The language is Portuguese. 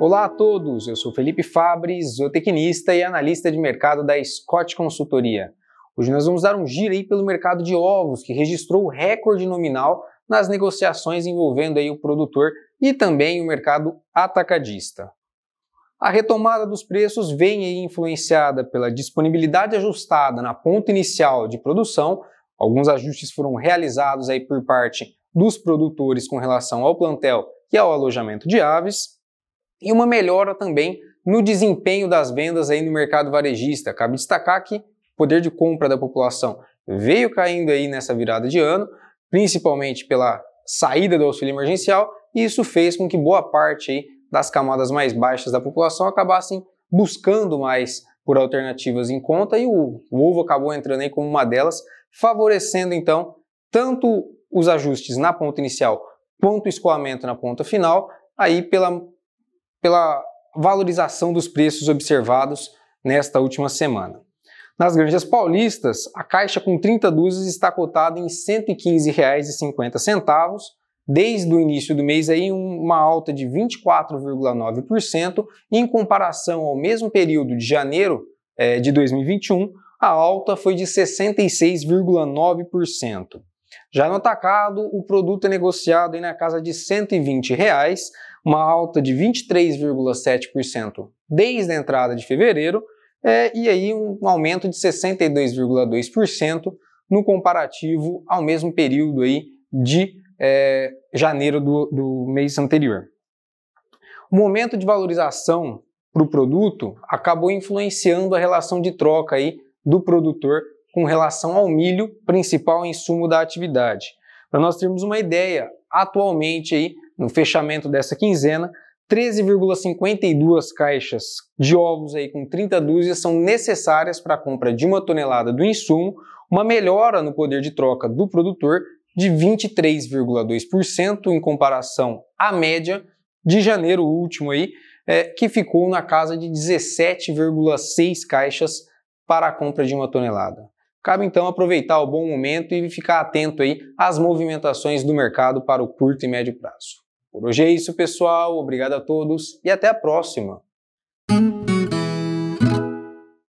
Olá a todos, eu sou Felipe Fabres, zootecnista e analista de mercado da Scott Consultoria. Hoje nós vamos dar um giro aí pelo mercado de ovos, que registrou o recorde nominal nas negociações envolvendo aí o produtor e também o mercado atacadista. A retomada dos preços vem aí influenciada pela disponibilidade ajustada na ponta inicial de produção. Alguns ajustes foram realizados aí por parte dos produtores com relação ao plantel e ao alojamento de aves, e uma melhora também no desempenho das vendas aí no mercado varejista. Cabe destacar que o poder de compra da população veio caindo aí nessa virada de ano, principalmente pela saída do auxílio emergencial, e isso fez com que boa parte aí das camadas mais baixas da população acabassem buscando mais por alternativas em conta e o, o ovo acabou entrando aí como uma delas, favorecendo então tanto os ajustes na ponta inicial quanto o escoamento na ponta final, aí pela, pela valorização dos preços observados nesta última semana. Nas granjas paulistas, a caixa com 30 dúzias está cotada em R$ 115,50, desde o início do mês aí uma alta de 24,9%, em comparação ao mesmo período de janeiro é, de 2021, a alta foi de 66,9%. Já no atacado, o produto é negociado na casa de 120 reais, uma alta de 23,7% desde a entrada de fevereiro, é, e aí um aumento de 62,2% no comparativo ao mesmo período aí de é, janeiro do, do mês anterior. O momento de valorização para o produto acabou influenciando a relação de troca aí do produtor com relação ao milho, principal insumo da atividade. Para nós termos uma ideia, atualmente aí, no fechamento dessa quinzena, 13,52 caixas de ovos aí com 30 dúzias são necessárias para a compra de uma tonelada do insumo, uma melhora no poder de troca do produtor de 23,2% em comparação à média de janeiro último aí, é, que ficou na casa de 17,6 caixas para a compra de uma tonelada. Cabe então aproveitar o bom momento e ficar atento aí às movimentações do mercado para o curto e médio prazo. Por hoje é isso, pessoal. Obrigado a todos e até a próxima.